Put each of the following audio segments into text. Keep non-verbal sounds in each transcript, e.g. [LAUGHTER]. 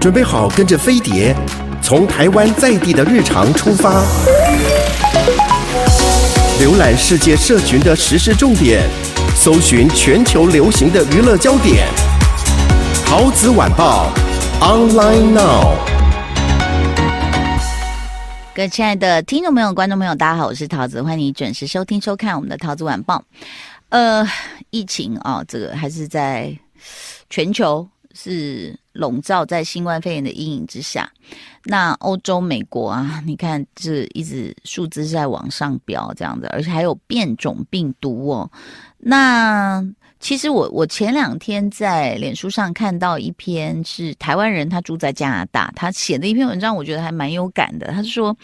准备好跟着飞碟，从台湾在地的日常出发，浏览世界社群的时事重点，搜寻全球流行的娱乐焦点。陶子晚报，online now。各位亲爱的听众朋友、观众朋友，大家好，我是陶子，欢迎你准时收听收看我们的陶子晚报。呃，疫情啊，这个还是在全球。是笼罩在新冠肺炎的阴影之下，那欧洲、美国啊，你看这一直数字是在往上飙这样子，而且还有变种病毒哦。那其实我我前两天在脸书上看到一篇是台湾人，他住在加拿大，他写的一篇文章，我觉得还蛮有感的。他是说，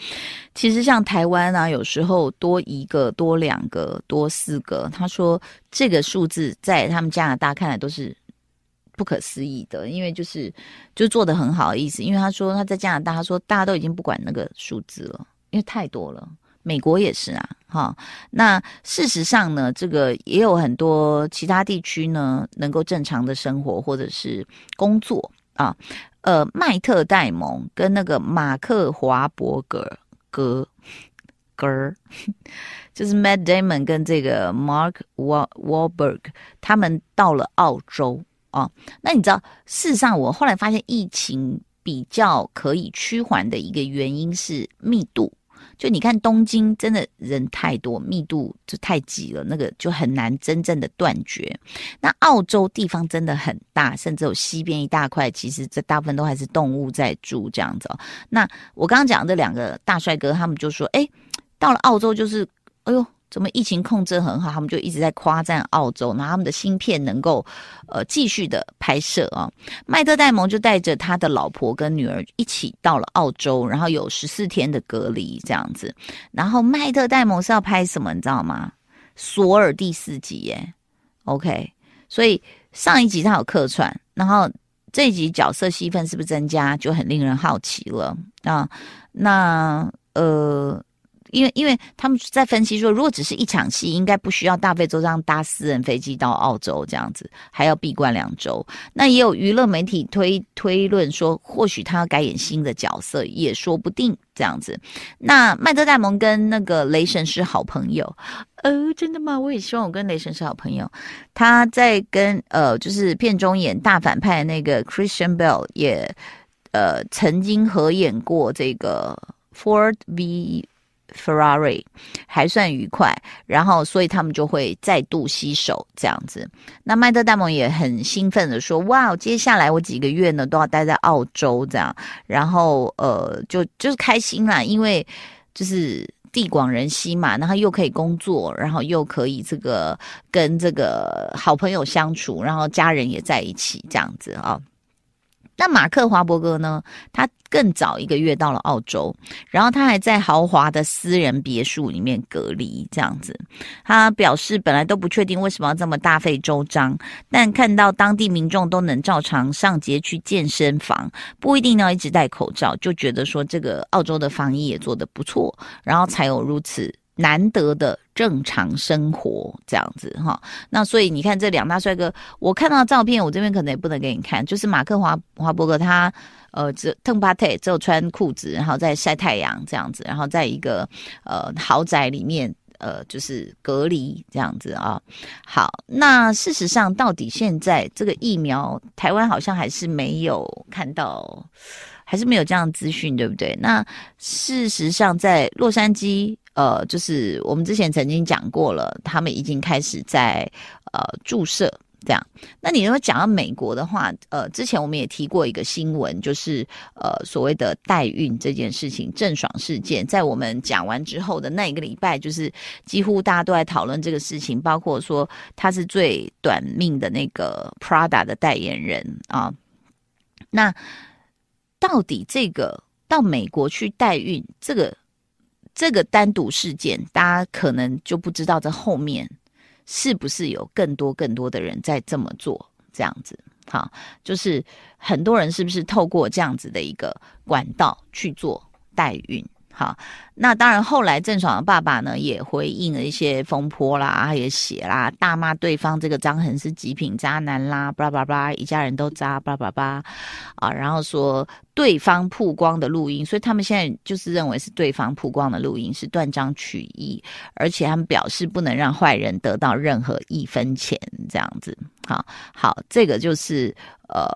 其实像台湾啊，有时候多一个、多两个、多四个，他说这个数字在他们加拿大看来都是。不可思议的，因为就是就做的很好的意思。因为他说他在加拿大，他说大家都已经不管那个数字了，因为太多了。美国也是啊，哈。那事实上呢，这个也有很多其他地区呢，能够正常的生活或者是工作啊。呃，麦特戴蒙跟那个马克华伯格格格，[LAUGHS] 就是 Matt Damon 跟这个 Mark Wahlberg，他们到了澳洲。哦，那你知道，事实上，我后来发现疫情比较可以趋缓的一个原因是密度。就你看，东京真的人太多，密度就太挤了，那个就很难真正的断绝。那澳洲地方真的很大，甚至有西边一大块，其实这大部分都还是动物在住这样子哦。那我刚刚讲的这两个大帅哥，他们就说：“哎，到了澳洲就是，哎呦。”怎么疫情控制很好，他们就一直在夸赞澳洲，然后他们的芯片能够呃继续的拍摄啊。麦特戴蒙就带着他的老婆跟女儿一起到了澳洲，然后有十四天的隔离这样子。然后麦特戴蒙是要拍什么，你知道吗？索尔第四集耶，OK。所以上一集他有客串，然后这一集角色戏份是不是增加，就很令人好奇了啊。那呃。因为，因为他们在分析说，如果只是一场戏，应该不需要大费周章搭私人飞机到澳洲这样子，还要闭关两周。那也有娱乐媒体推推论说，或许他要改演新的角色，也说不定这样子。那麦特戴蒙跟那个雷神是好朋友，呃，真的吗？我也希望我跟雷神是好朋友。他在跟呃，就是片中演大反派那个 Christian Bale 也呃曾经合演过这个 Ford V。Ferrari 还算愉快，然后所以他们就会再度携手这样子。那麦特戴蒙也很兴奋的说：“哇，接下来我几个月呢都要待在澳洲这样。”然后呃，就就是开心啦，因为就是地广人稀嘛，然后又可以工作，然后又可以这个跟这个好朋友相处，然后家人也在一起这样子啊。那马克华伯格呢？他更早一个月到了澳洲，然后他还在豪华的私人别墅里面隔离，这样子。他表示本来都不确定为什么要这么大费周章，但看到当地民众都能照常上街去健身房，不一定要一直戴口罩，就觉得说这个澳洲的防疫也做得不错，然后才有如此。难得的正常生活这样子哈，那所以你看这两大帅哥，我看到照片，我这边可能也不能给你看，就是马克华华伯格他呃只腾巴特只有穿裤子，然后在晒太阳这样子，然后在一个呃豪宅里面呃就是隔离这样子啊。好，那事实上到底现在这个疫苗，台湾好像还是没有看到，还是没有这样资讯，对不对？那事实上在洛杉矶。呃，就是我们之前曾经讲过了，他们已经开始在呃注射这样。那你如果讲到美国的话，呃，之前我们也提过一个新闻，就是呃所谓的代孕这件事情，郑爽事件，在我们讲完之后的那一个礼拜，就是几乎大家都在讨论这个事情，包括说他是最短命的那个 Prada 的代言人啊。那到底这个到美国去代孕这个？这个单独事件，大家可能就不知道这后面是不是有更多更多的人在这么做，这样子，好，就是很多人是不是透过这样子的一个管道去做代孕，好，那当然，后来郑爽的爸爸呢也回应了一些风波啦，也写啦，大骂对方这个张恒是极品渣男啦，巴拉巴拉，一家人都渣，巴拉巴拉啊，然后说对方曝光的录音，所以他们现在就是认为是对方曝光的录音是断章取义，而且他们表示不能让坏人得到任何一分钱，这样子。好，好，这个就是呃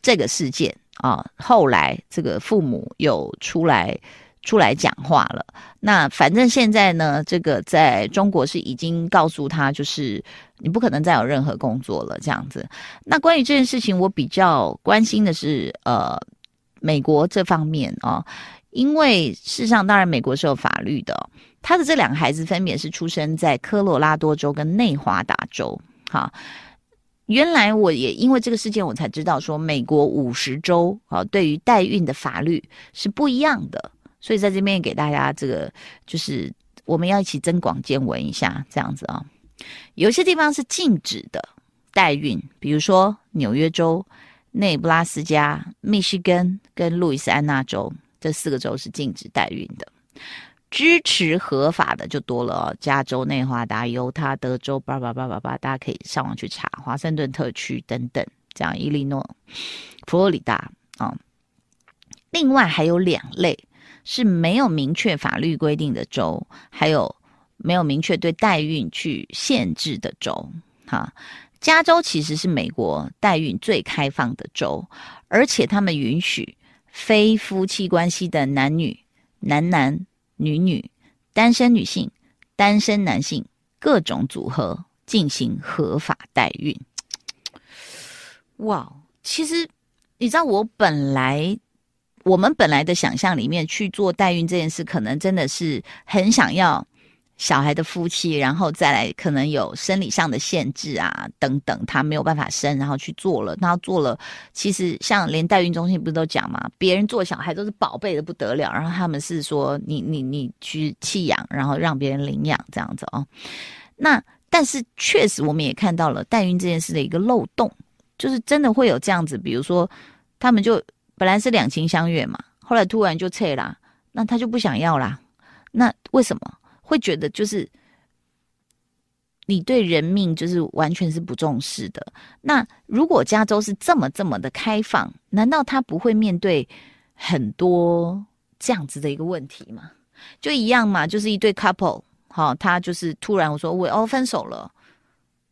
这个事件。啊，后来这个父母又出来出来讲话了。那反正现在呢，这个在中国是已经告诉他，就是你不可能再有任何工作了这样子。那关于这件事情，我比较关心的是，呃，美国这方面啊，因为事实上，当然美国是有法律的。他的这两个孩子分别是出生在科罗拉多州跟内华达州，哈。原来我也因为这个事件，我才知道说美国五十州啊，对于代孕的法律是不一样的。所以在这边给大家这个，就是我们要一起增广见闻一下，这样子啊。有些地方是禁止的代孕，比如说纽约州、内布拉斯加、密西根跟路易斯安那州这四个州是禁止代孕的。支持合法的就多了哦，加州、内华达、犹他、德州，叭叭叭叭叭，大家可以上网去查，华盛顿特区等等，这样伊利诺、佛罗里达啊、哦。另外还有两类是没有明确法律规定的州，还有没有明确对代孕去限制的州。哈，加州其实是美国代孕最开放的州，而且他们允许非夫妻关系的男女、男男。女女、单身女性、单身男性各种组合进行合法代孕。哇，其实你知道，我本来我们本来的想象里面去做代孕这件事，可能真的是很想要。小孩的夫妻，然后再来可能有生理上的限制啊，等等，他没有办法生，然后去做了，然后做了，其实像连代孕中心不是都讲嘛，别人做小孩都是宝贝的不得了，然后他们是说你你你去弃养，然后让别人领养这样子哦。那但是确实我们也看到了代孕这件事的一个漏洞，就是真的会有这样子，比如说他们就本来是两情相悦嘛，后来突然就撤啦，那他就不想要啦，那为什么？会觉得就是你对人命就是完全是不重视的。那如果加州是这么这么的开放，难道他不会面对很多这样子的一个问题吗？就一样嘛，就是一对 couple，好，他就是突然我说我哦分手了，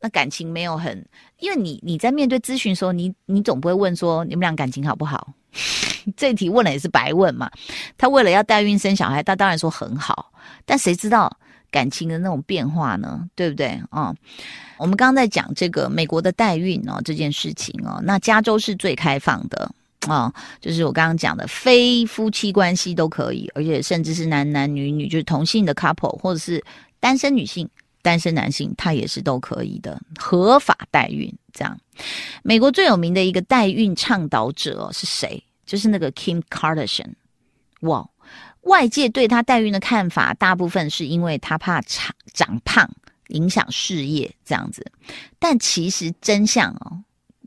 那感情没有很，因为你你在面对咨询的时候，你你总不会问说你们俩感情好不好？[LAUGHS] 这题问了也是白问嘛。他为了要代孕生小孩，他当然说很好。但谁知道感情的那种变化呢？对不对啊、我们刚刚在讲这个美国的代孕哦，这件事情哦，那加州是最开放的啊、哦，就是我刚刚讲的非夫妻关系都可以，而且甚至是男男女女，就是同性的 couple，或者是单身女性、单身男性，他也是都可以的，合法代孕这样。美国最有名的一个代孕倡导者是谁？就是那个 Kim Kardashian，哇。外界对他代孕的看法，大部分是因为他怕长长胖影响事业这样子，但其实真相哦，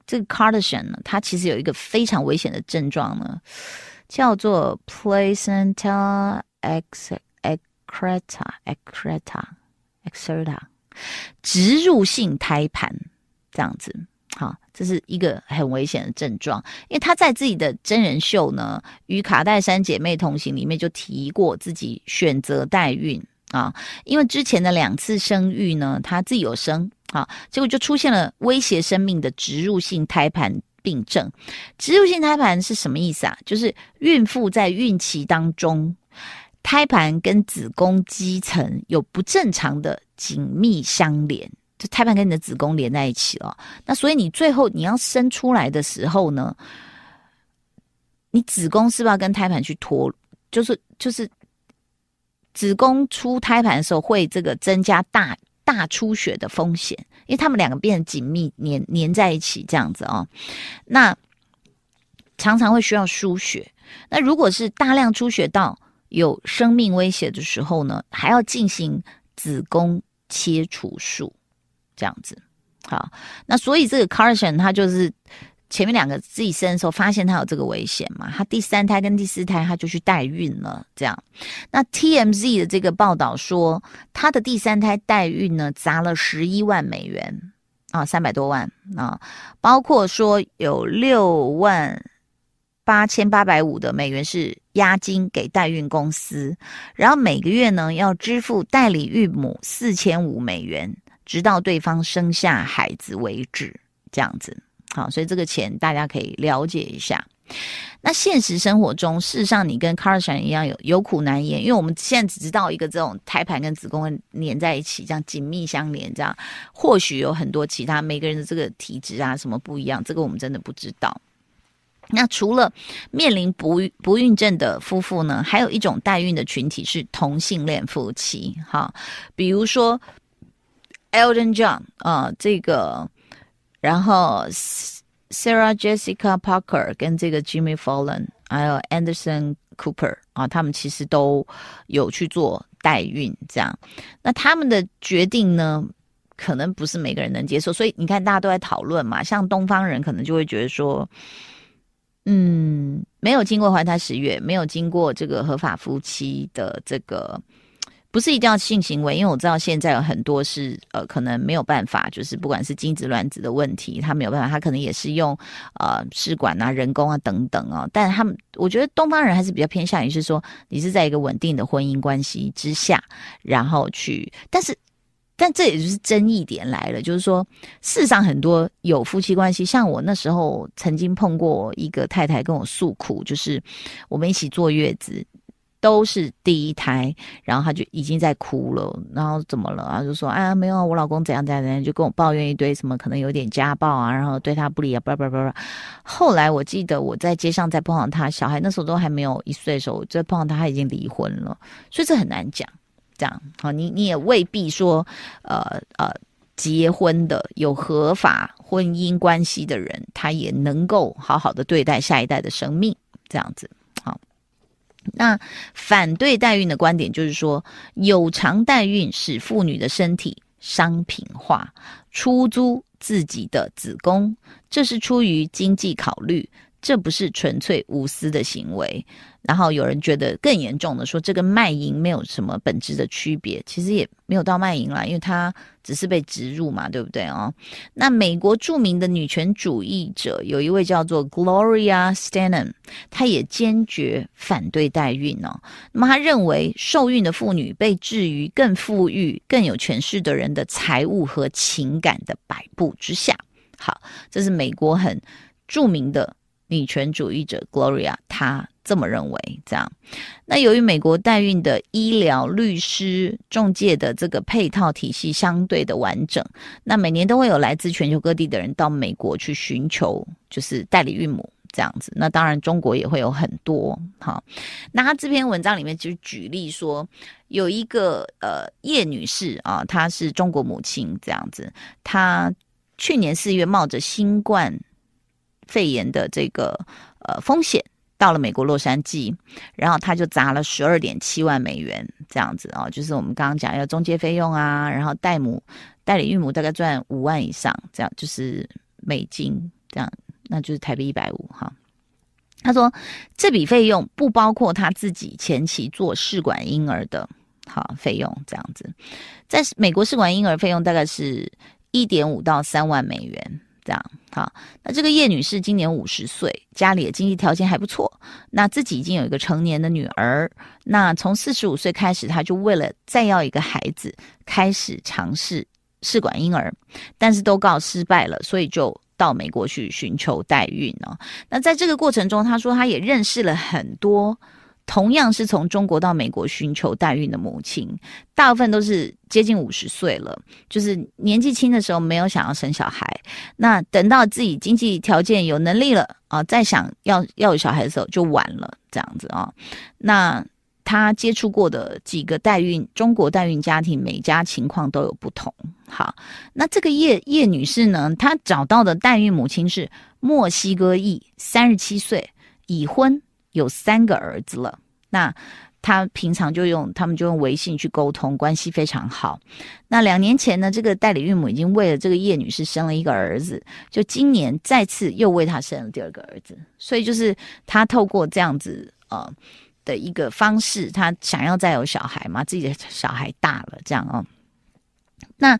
这个 Kardashian 呢，他其实有一个非常危险的症状呢，叫做 placenta excreta excreta extra，植入性胎盘这样子。好，这是一个很危险的症状，因为他在自己的真人秀呢，《与卡戴珊姐妹同行》里面就提过自己选择代孕啊，因为之前的两次生育呢，他自己有生啊，结果就出现了威胁生命的植入性胎盘病症。植入性胎盘是什么意思啊？就是孕妇在孕期当中，胎盘跟子宫肌层有不正常的紧密相连。就胎盘跟你的子宫连在一起了，那所以你最后你要生出来的时候呢，你子宫是不是要跟胎盘去脱？就是就是子宫出胎盘的时候会这个增加大大出血的风险，因为他们两个变得紧密粘粘在一起这样子哦。那常常会需要输血。那如果是大量出血到有生命威胁的时候呢，还要进行子宫切除术。这样子，好，那所以这个 Carson 他就是前面两个自己生的时候发现他有这个危险嘛，他第三胎跟第四胎他就去代孕了，这样。那 TMZ 的这个报道说，他的第三胎代孕呢砸了十一万美元啊，三百多万啊，包括说有六万八千八百五的美元是押金给代孕公司，然后每个月呢要支付代理孕母四千五美元，直到对方生下孩子为止，这样子。好，所以这个钱大家可以了解一下。那现实生活中，事实上你跟 CARA 一样有有苦难言，因为我们现在只知道一个这种胎盘跟子宫会连在一起，这样紧密相连，这样或许有很多其他每个人的这个体质啊什么不一样，这个我们真的不知道。那除了面临不不孕症的夫妇呢，还有一种代孕的群体是同性恋夫妻，哈，比如说 Elton John 啊，这个。然后，Sarah Jessica Parker 跟这个 Jimmy Fallon，还有 Anderson Cooper 啊，他们其实都有去做代孕，这样。那他们的决定呢，可能不是每个人能接受，所以你看大家都在讨论嘛。像东方人可能就会觉得说，嗯，没有经过怀胎十月，没有经过这个合法夫妻的这个。不是一定要性行为，因为我知道现在有很多是呃，可能没有办法，就是不管是精子卵子的问题，他没有办法，他可能也是用呃试管啊、人工啊等等啊。但他们，我觉得东方人还是比较偏向于是说，你是在一个稳定的婚姻关系之下，然后去，但是，但这也就是争议点来了，就是说，世上很多有夫妻关系，像我那时候曾经碰过一个太太跟我诉苦，就是我们一起坐月子。都是第一胎，然后她就已经在哭了，然后怎么了？然后就说：“哎呀，没有，我老公怎样怎样怎样，就跟我抱怨一堆什么，可能有点家暴啊，然后对他不理啊，叭叭叭叭。”后来我记得我在街上再碰到他小孩，那时候都还没有一岁的时候，我再碰到他，他已经离婚了，所以这很难讲。这样好，你你也未必说，呃呃，结婚的有合法婚姻关系的人，他也能够好好的对待下一代的生命，这样子。好那反对代孕的观点就是说，有偿代孕使妇女的身体商品化，出租自己的子宫，这是出于经济考虑，这不是纯粹无私的行为。然后有人觉得更严重的说，这跟卖淫没有什么本质的区别，其实也没有到卖淫啦，因为它只是被植入嘛，对不对哦？那美国著名的女权主义者有一位叫做 Gloria Steinem，她也坚决反对代孕哦。那么她认为受孕的妇女被置于更富裕、更有权势的人的财务和情感的摆布之下。好，这是美国很著名的女权主义者 Gloria 她。这么认为，这样。那由于美国代孕的医疗、律师、中介的这个配套体系相对的完整，那每年都会有来自全球各地的人到美国去寻求，就是代理孕母这样子。那当然，中国也会有很多。好，那他这篇文章里面就举例说，有一个呃叶女士啊，她是中国母亲这样子，她去年四月冒着新冠肺炎的这个呃风险。到了美国洛杉矶，然后他就砸了十二点七万美元这样子哦，就是我们刚刚讲要中介费用啊，然后代母代理孕母大概赚五万以上，这样就是美金这样，那就是台币一百五哈。他说这笔费用不包括他自己前期做试管婴儿的好费用，这样子，在美国试管婴儿费用大概是一点五到三万美元。这样好，那这个叶女士今年五十岁，家里的经济条件还不错，那自己已经有一个成年的女儿。那从四十五岁开始，她就为了再要一个孩子，开始尝试试管婴儿，但是都告失败了，所以就到美国去寻求代孕哦。那在这个过程中，她说她也认识了很多。同样是从中国到美国寻求代孕的母亲，大部分都是接近五十岁了，就是年纪轻的时候没有想要生小孩，那等到自己经济条件有能力了啊，再想要要有小孩的时候就晚了，这样子啊。那他接触过的几个代孕中国代孕家庭，每家情况都有不同。好，那这个叶叶女士呢，她找到的代孕母亲是墨西哥裔，三十七岁，已婚。有三个儿子了，那他平常就用他们就用微信去沟通，关系非常好。那两年前呢，这个代理孕母已经为了这个叶女士生了一个儿子，就今年再次又为她生了第二个儿子。所以就是他透过这样子呃的一个方式，他想要再有小孩嘛，自己的小孩大了这样哦。那。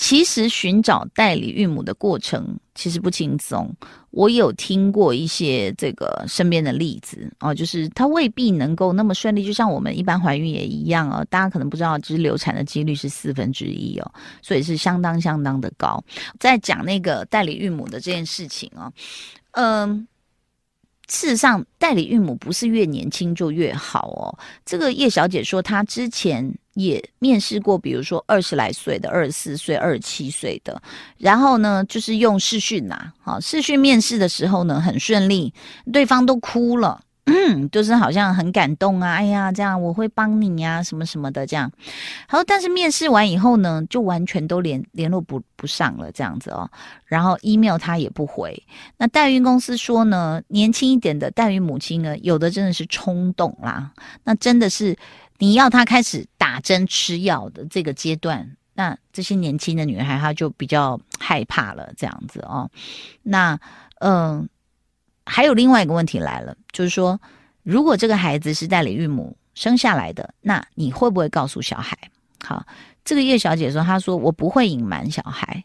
其实寻找代理孕母的过程其实不轻松，我有听过一些这个身边的例子哦，就是她未必能够那么顺利，就像我们一般怀孕也一样哦。大家可能不知道，就是流产的几率是四分之一哦，所以是相当相当的高。在讲那个代理孕母的这件事情哦，嗯。事实上，代理孕母不是越年轻就越好哦。这个叶小姐说，她之前也面试过，比如说二十来岁的、二十四岁、二十七岁的，然后呢，就是用视讯呐，好，视讯面试的时候呢，很顺利，对方都哭了。嗯，就是好像很感动啊，哎呀，这样我会帮你呀，什么什么的这样。好，但是面试完以后呢，就完全都联联络不不上了，这样子哦。然后 email 他也不回。那代孕公司说呢，年轻一点的代孕母亲呢，有的真的是冲动啦。那真的是你要她开始打针吃药的这个阶段，那这些年轻的女孩她就比较害怕了，这样子哦。那嗯。还有另外一个问题来了，就是说，如果这个孩子是代理孕母生下来的，那你会不会告诉小孩？好，这个叶小姐说，她说我不会隐瞒小孩，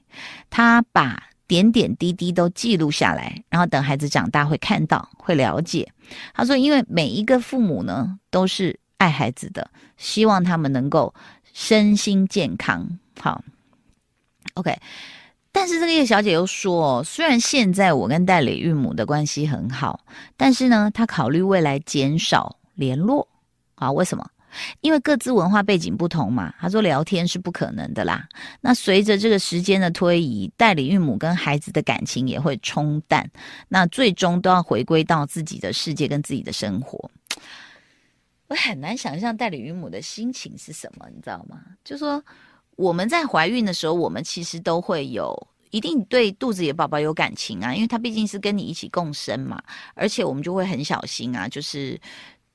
她把点点滴滴都记录下来，然后等孩子长大会看到，会了解。她说，因为每一个父母呢都是爱孩子的，希望他们能够身心健康。好，OK。但是这个叶小姐又说，虽然现在我跟代理孕母的关系很好，但是呢，她考虑未来减少联络。啊，为什么？因为各自文化背景不同嘛。她说聊天是不可能的啦。那随着这个时间的推移，代理孕母跟孩子的感情也会冲淡，那最终都要回归到自己的世界跟自己的生活。我很难想象代理孕母的心情是什么，你知道吗？就说。我们在怀孕的时候，我们其实都会有一定对肚子里的宝宝有感情啊，因为他毕竟是跟你一起共生嘛，而且我们就会很小心啊，就是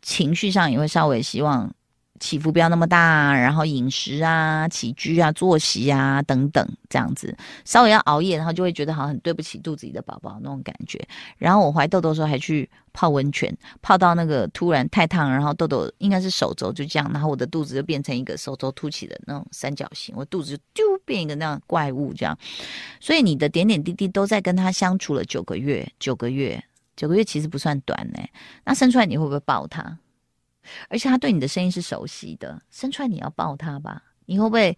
情绪上也会稍微希望。起伏不要那么大，然后饮食啊、起居啊、作息啊等等，这样子稍微要熬夜，然后就会觉得好像很对不起肚子里的宝宝那种感觉。然后我怀豆豆的时候还去泡温泉，泡到那个突然太烫，然后豆豆应该是手肘就这样，然后我的肚子就变成一个手肘凸起的那种三角形，我肚子就丢变一个那样怪物这样。所以你的点点滴滴都在跟他相处了九个月，九个月，九个月其实不算短呢。那生出来你会不会抱他？而且他对你的声音是熟悉的，生出来你要抱他吧？你会不会？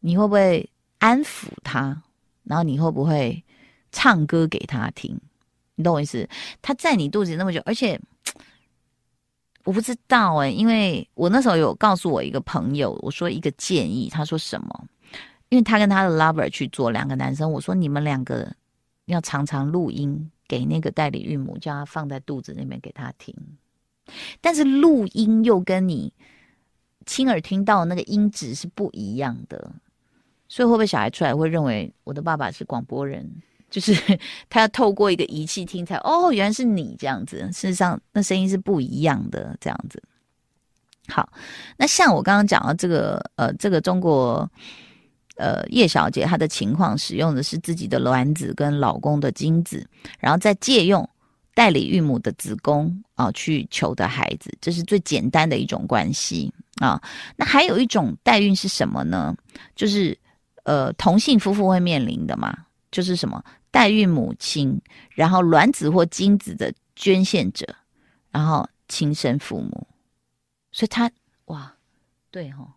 你会不会安抚他？然后你会不会唱歌给他听？你懂我意思？他在你肚子那么久，而且我不知道哎、因为我那时候有告诉我一个朋友，我说一个建议，他说什么？因为他跟他的 lover 去做两个男生，我说你们两个要常常录音给那个代理孕母，叫他放在肚子那边给他听。但是录音又跟你亲耳听到那个音质是不一样的，所以会不会小孩出来会认为我的爸爸是广播人？就是 [LAUGHS] 他要透过一个仪器听才哦，原来是你这样子。事实上，那声音是不一样的，这样子。好，那像我刚刚讲到这个呃，这个中国呃叶小姐她的情况，使用的是自己的卵子跟老公的精子，然后再借用。代理孕母的子宫啊，去求的孩子，这是最简单的一种关系啊。那还有一种代孕是什么呢？就是呃，同性夫妇会面临的嘛，就是什么代孕母亲，然后卵子或精子的捐献者，然后亲生父母。所以他哇，对哈、哦，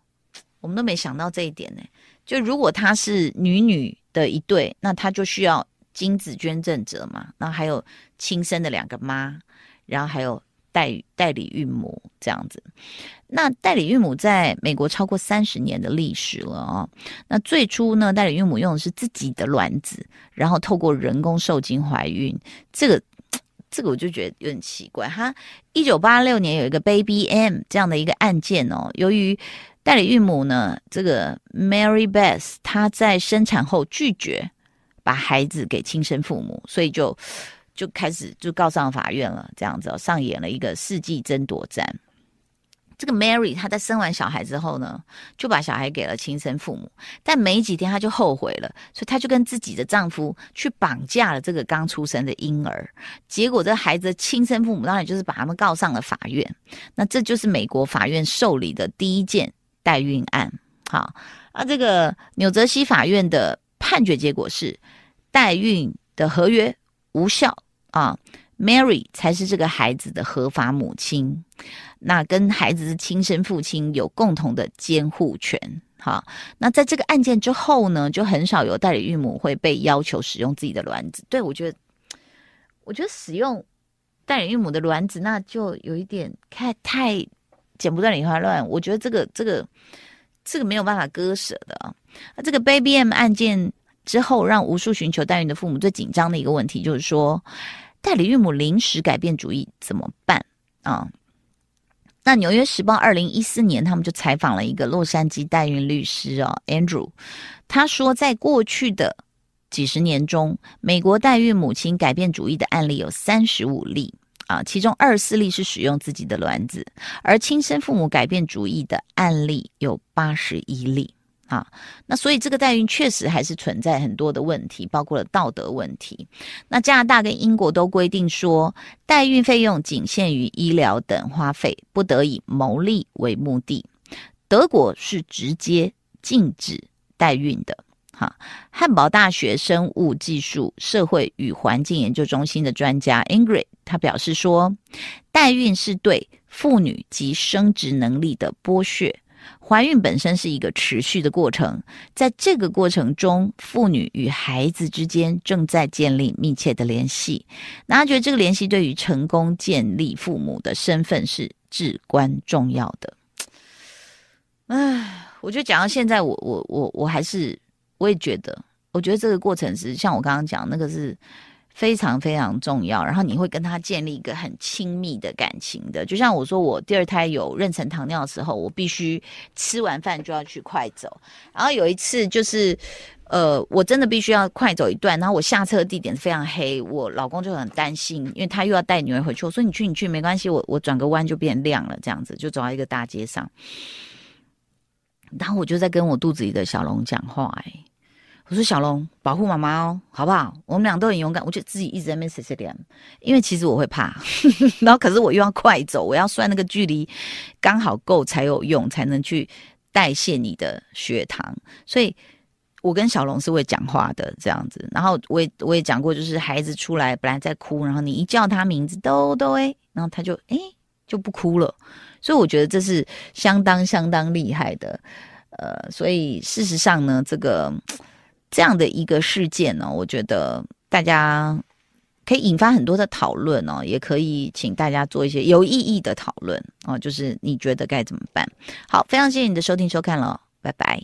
我们都没想到这一点呢。就如果他是女女的一对，那他就需要。精子捐赠者嘛，然后还有亲生的两个妈，然后还有代代理孕母这样子。那代理孕母在美国超过三十年的历史了哦。那最初呢，代理孕母用的是自己的卵子，然后透过人工受精怀孕。这个这个我就觉得有点奇怪。哈，一九八六年有一个 Baby M 这样的一个案件哦，由于代理孕母呢，这个 Mary Beth 她在生产后拒绝。把孩子给亲生父母，所以就就开始就告上法院了，这样子，上演了一个世纪争夺战。这个 Mary 她在生完小孩之后呢，就把小孩给了亲生父母，但没几天她就后悔了，所以她就跟自己的丈夫去绑架了这个刚出生的婴儿。结果这孩子的亲生父母当然就是把他们告上了法院。那这就是美国法院受理的第一件代孕案。好，那这个纽泽西法院的判决结果是代孕的合约无效啊。Mary 才是这个孩子的合法母亲，那跟孩子的亲生父亲有共同的监护权。好，那在这个案件之后呢，就很少有代理孕母会被要求使用自己的卵子。对，我觉得，我觉得使用代理孕母的卵子，那就有一点太太剪不断理还乱。我觉得这个这个这个没有办法割舍的啊。那这个 Baby M 案件之后，让无数寻求代孕的父母最紧张的一个问题就是说。代理孕母临时改变主意怎么办啊？那《纽约时报》二零一四年，他们就采访了一个洛杉矶代孕律师哦，Andrew，他说，在过去的几十年中，美国代孕母亲改变主意的案例有三十五例啊，其中二十四例是使用自己的卵子，而亲生父母改变主意的案例有八十一例。啊，那所以这个代孕确实还是存在很多的问题，包括了道德问题。那加拿大跟英国都规定说，代孕费用仅限于医疗等花费，不得以牟利为目的。德国是直接禁止代孕的。哈，汉堡大学生物技术社会与环境研究中心的专家 Ingrid，他表示说，代孕是对妇女及生殖能力的剥削。怀孕本身是一个持续的过程，在这个过程中，妇女与孩子之间正在建立密切的联系。那他觉得这个联系对于成功建立父母的身份是至关重要的。唉，我觉得讲到现在，我我我我还是我也觉得，我觉得这个过程是像我刚刚讲那个是。非常非常重要，然后你会跟他建立一个很亲密的感情的，就像我说，我第二胎有妊娠糖尿的时候，我必须吃完饭就要去快走。然后有一次就是，呃，我真的必须要快走一段，然后我下车的地点非常黑，我老公就很担心，因为他又要带女儿回去。我说你去你去没关系，我我转个弯就变亮了，这样子就走到一个大街上，然后我就在跟我肚子里的小龙讲话，哎。我说小龙，保护妈妈哦，好不好？我们俩都很勇敢，我就自己一直在那边碎碎念，因为其实我会怕，[LAUGHS] 然后可是我又要快走，我要算那个距离刚好够才有用，才能去代谢你的血糖。所以，我跟小龙是会讲话的这样子。然后我也我也讲过，就是孩子出来本来在哭，然后你一叫他名字，豆豆哎，然后他就哎就不哭了。所以我觉得这是相当相当厉害的。呃，所以事实上呢，这个。这样的一个事件呢，我觉得大家可以引发很多的讨论哦，也可以请大家做一些有意义的讨论哦，就是你觉得该怎么办？好，非常谢谢你的收听收看了，拜拜。